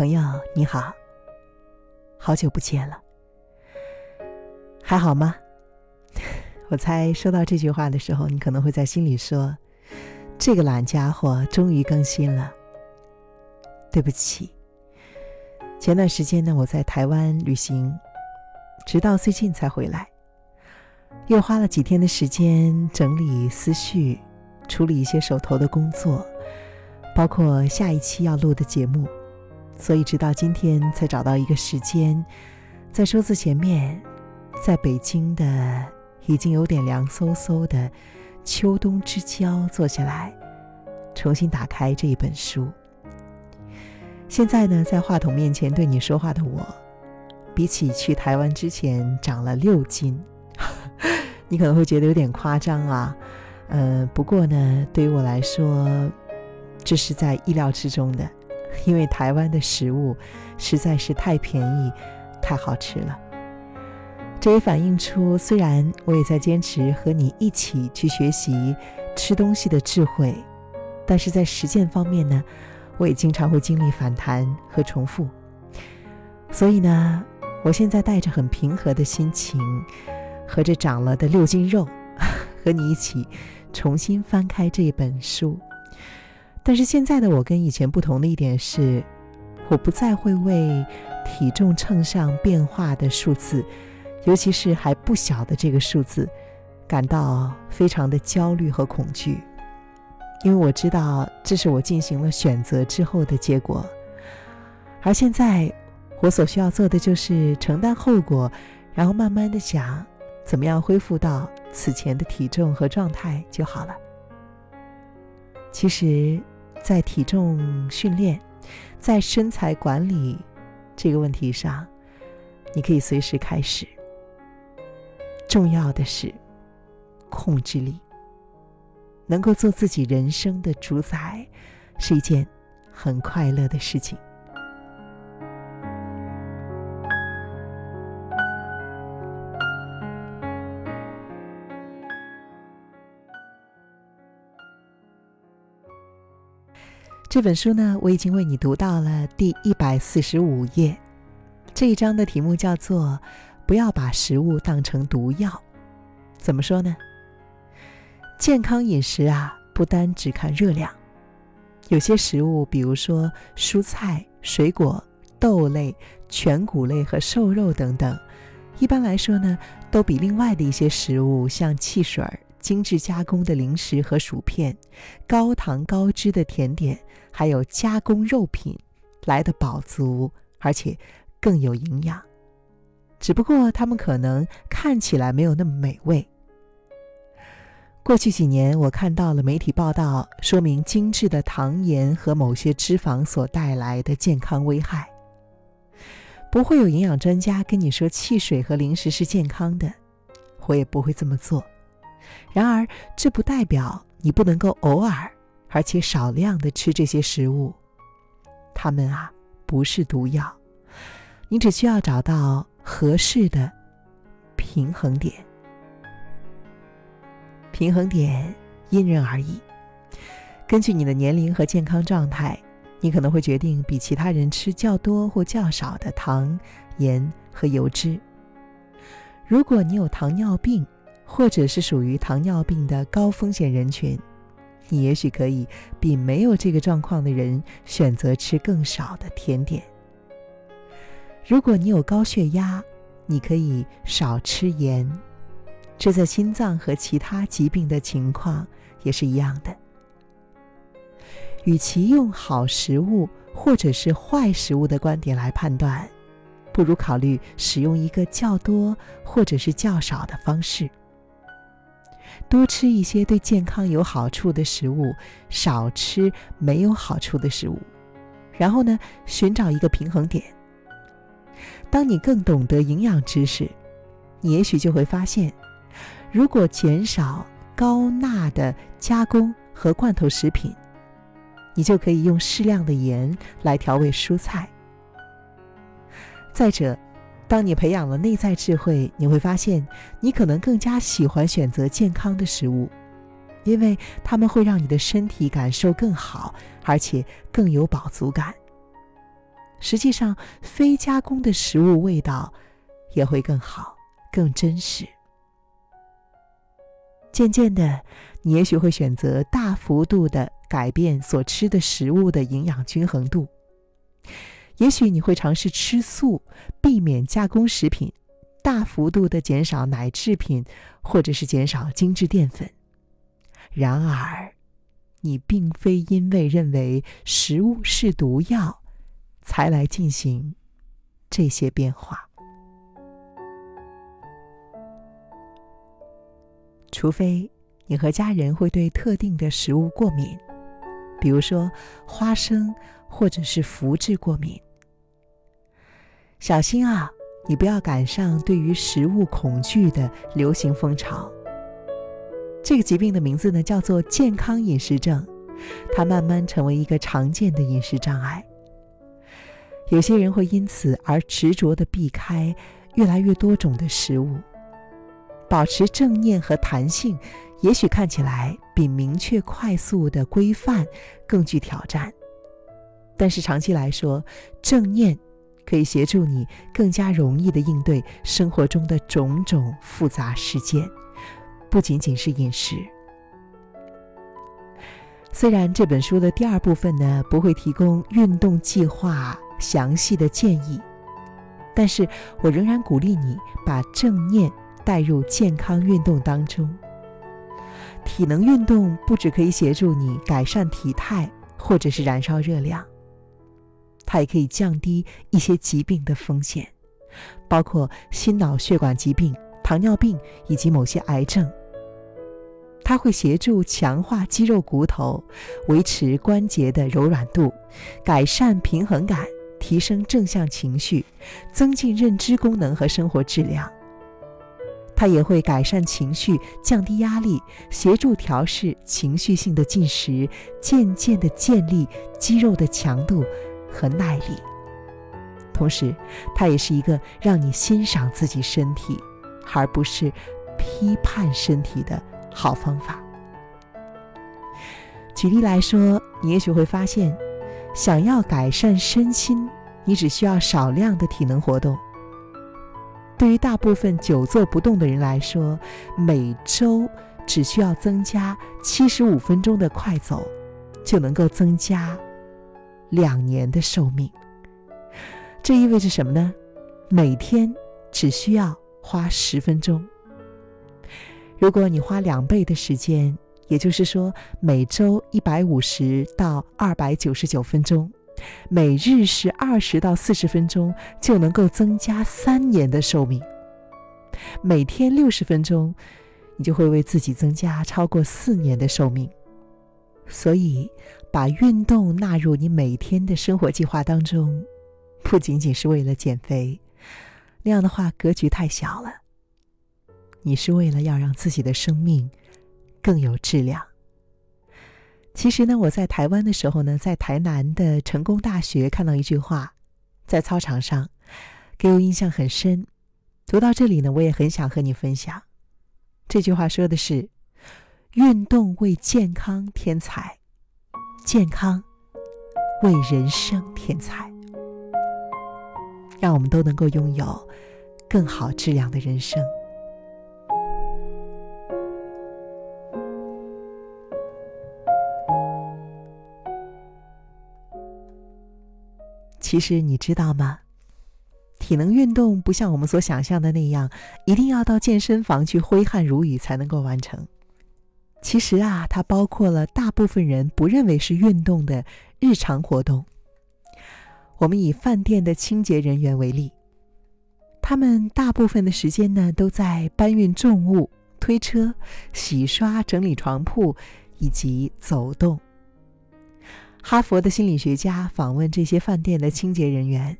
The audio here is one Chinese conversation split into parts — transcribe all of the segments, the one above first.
朋友，你好，好久不见了，还好吗？我猜收到这句话的时候，你可能会在心里说：“这个懒家伙终于更新了。”对不起，前段时间呢，我在台湾旅行，直到最近才回来，又花了几天的时间整理思绪，处理一些手头的工作，包括下一期要录的节目。所以，直到今天才找到一个时间，在桌子前面，在北京的已经有点凉飕飕的秋冬之交坐下来，重新打开这一本书。现在呢，在话筒面前对你说话的我，比起去台湾之前长了六斤，你可能会觉得有点夸张啊。呃，不过呢，对于我来说，这是在意料之中的。因为台湾的食物实在是太便宜、太好吃了，这也反映出，虽然我也在坚持和你一起去学习吃东西的智慧，但是在实践方面呢，我也经常会经历反弹和重复。所以呢，我现在带着很平和的心情，和这长了的六斤肉，和你一起重新翻开这本书。但是现在的我跟以前不同的一点是，我不再会为体重秤上变化的数字，尤其是还不小的这个数字，感到非常的焦虑和恐惧，因为我知道这是我进行了选择之后的结果。而现在，我所需要做的就是承担后果，然后慢慢的想怎么样恢复到此前的体重和状态就好了。其实。在体重训练，在身材管理这个问题上，你可以随时开始。重要的是控制力，能够做自己人生的主宰，是一件很快乐的事情。这本书呢，我已经为你读到了第一百四十五页。这一章的题目叫做“不要把食物当成毒药”。怎么说呢？健康饮食啊，不单只看热量，有些食物，比如说蔬菜、水果、豆类、全谷类和瘦肉等等，一般来说呢，都比另外的一些食物，像汽水、精致加工的零食和薯片、高糖高脂的甜点。还有加工肉品来的饱足，而且更有营养，只不过它们可能看起来没有那么美味。过去几年，我看到了媒体报道，说明精致的糖盐和某些脂肪所带来的健康危害。不会有营养专家跟你说汽水和零食是健康的，我也不会这么做。然而，这不代表你不能够偶尔。而且少量的吃这些食物，它们啊不是毒药，你只需要找到合适的平衡点。平衡点因人而异，根据你的年龄和健康状态，你可能会决定比其他人吃较多或较少的糖、盐和油脂。如果你有糖尿病，或者是属于糖尿病的高风险人群。你也许可以比没有这个状况的人选择吃更少的甜点。如果你有高血压，你可以少吃盐，这在心脏和其他疾病的情况也是一样的。与其用好食物或者是坏食物的观点来判断，不如考虑使用一个较多或者是较少的方式。多吃一些对健康有好处的食物，少吃没有好处的食物，然后呢，寻找一个平衡点。当你更懂得营养知识，你也许就会发现，如果减少高钠的加工和罐头食品，你就可以用适量的盐来调味蔬菜。再者，当你培养了内在智慧，你会发现，你可能更加喜欢选择健康的食物，因为它们会让你的身体感受更好，而且更有饱足感。实际上非加工的食物味道也会更好、更真实。渐渐的，你也许会选择大幅度的改变所吃的食物的营养均衡度。也许你会尝试吃素，避免加工食品，大幅度的减少奶制品，或者是减少精致淀粉。然而，你并非因为认为食物是毒药，才来进行这些变化。除非你和家人会对特定的食物过敏，比如说花生或者是麸质过敏。小心啊，你不要赶上对于食物恐惧的流行风潮。这个疾病的名字呢叫做健康饮食症，它慢慢成为一个常见的饮食障碍。有些人会因此而执着的避开越来越多种的食物。保持正念和弹性，也许看起来比明确快速的规范更具挑战，但是长期来说，正念可以协助你更加容易的应对生活中的种种复杂事件，不仅仅是饮食。虽然这本书的第二部分呢不会提供运动计划详细的建议，但是我仍然鼓励你把正念。带入健康运动当中，体能运动不只可以协助你改善体态或者是燃烧热量，它也可以降低一些疾病的风险，包括心脑血管疾病、糖尿病以及某些癌症。它会协助强化肌肉骨头，维持关节的柔软度，改善平衡感，提升正向情绪，增进认知功能和生活质量。它也会改善情绪，降低压力，协助调试情绪性的进食，渐渐地建立肌肉的强度和耐力。同时，它也是一个让你欣赏自己身体，而不是批判身体的好方法。举例来说，你也许会发现，想要改善身心，你只需要少量的体能活动。对于大部分久坐不动的人来说，每周只需要增加七十五分钟的快走，就能够增加两年的寿命。这意味着什么呢？每天只需要花十分钟。如果你花两倍的时间，也就是说每周一百五十到二百九十九分钟。每日是二十到四十分钟，就能够增加三年的寿命。每天六十分钟，你就会为自己增加超过四年的寿命。所以，把运动纳入你每天的生活计划当中，不仅仅是为了减肥，那样的话格局太小了。你是为了要让自己的生命更有质量。其实呢，我在台湾的时候呢，在台南的成功大学看到一句话，在操场上，给我印象很深。读到这里呢，我也很想和你分享。这句话说的是：运动为健康添彩，健康为人生添彩，让我们都能够拥有更好质量的人生。其实你知道吗？体能运动不像我们所想象的那样，一定要到健身房去挥汗如雨才能够完成。其实啊，它包括了大部分人不认为是运动的日常活动。我们以饭店的清洁人员为例，他们大部分的时间呢都在搬运重物、推车、洗刷、整理床铺以及走动。哈佛的心理学家访问这些饭店的清洁人员，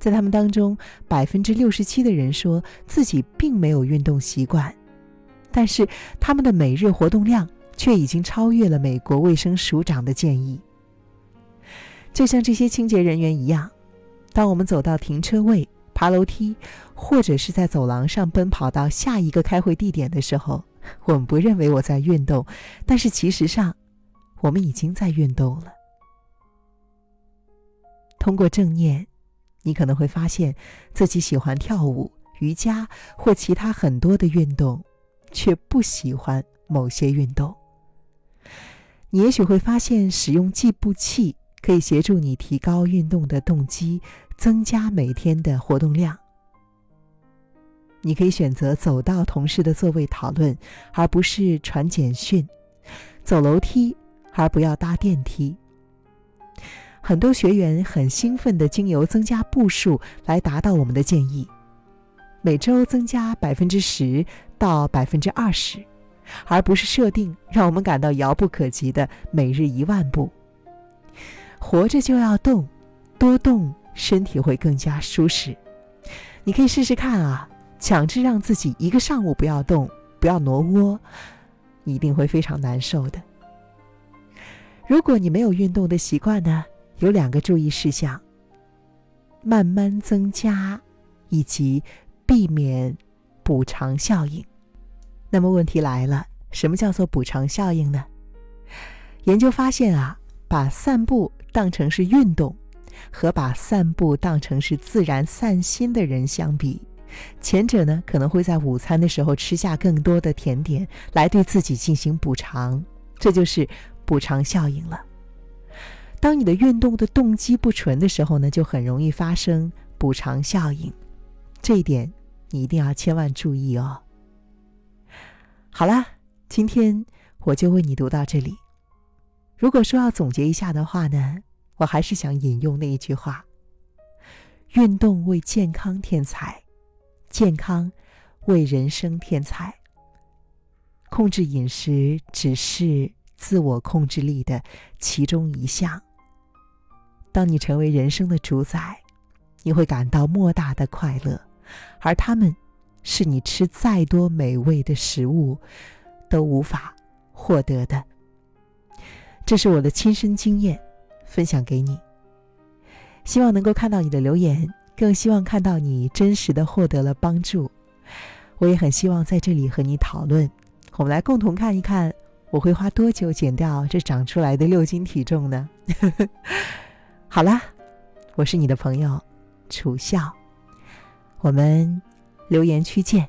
在他们当中，百分之六十七的人说自己并没有运动习惯，但是他们的每日活动量却已经超越了美国卫生署长的建议。就像这些清洁人员一样，当我们走到停车位、爬楼梯，或者是在走廊上奔跑到下一个开会地点的时候，我们不认为我在运动，但是其实上。我们已经在运动了。通过正念，你可能会发现自己喜欢跳舞、瑜伽或其他很多的运动，却不喜欢某些运动。你也许会发现，使用计步器可以协助你提高运动的动机，增加每天的活动量。你可以选择走到同事的座位讨论，而不是传简讯；走楼梯，而不要搭电梯。很多学员很兴奋的经由增加步数来达到我们的建议：每周增加百分之十到百分之二十，而不是设定让我们感到遥不可及的每日一万步。活着就要动，多动身体会更加舒适。你可以试试看啊！强制让自己一个上午不要动，不要挪窝，你一定会非常难受的。如果你没有运动的习惯呢，有两个注意事项：慢慢增加，以及避免补偿效应。那么问题来了，什么叫做补偿效应呢？研究发现啊，把散步当成是运动，和把散步当成是自然散心的人相比。前者呢，可能会在午餐的时候吃下更多的甜点，来对自己进行补偿，这就是补偿效应了。当你的运动的动机不纯的时候呢，就很容易发生补偿效应，这一点你一定要千万注意哦。好啦，今天我就为你读到这里。如果说要总结一下的话呢，我还是想引用那一句话：运动为健康添彩。健康为人生添彩。控制饮食只是自我控制力的其中一项。当你成为人生的主宰，你会感到莫大的快乐，而他们，是你吃再多美味的食物都无法获得的。这是我的亲身经验，分享给你。希望能够看到你的留言。更希望看到你真实的获得了帮助，我也很希望在这里和你讨论。我们来共同看一看，我会花多久减掉这长出来的六斤体重呢？好啦，我是你的朋友楚笑，我们留言区见。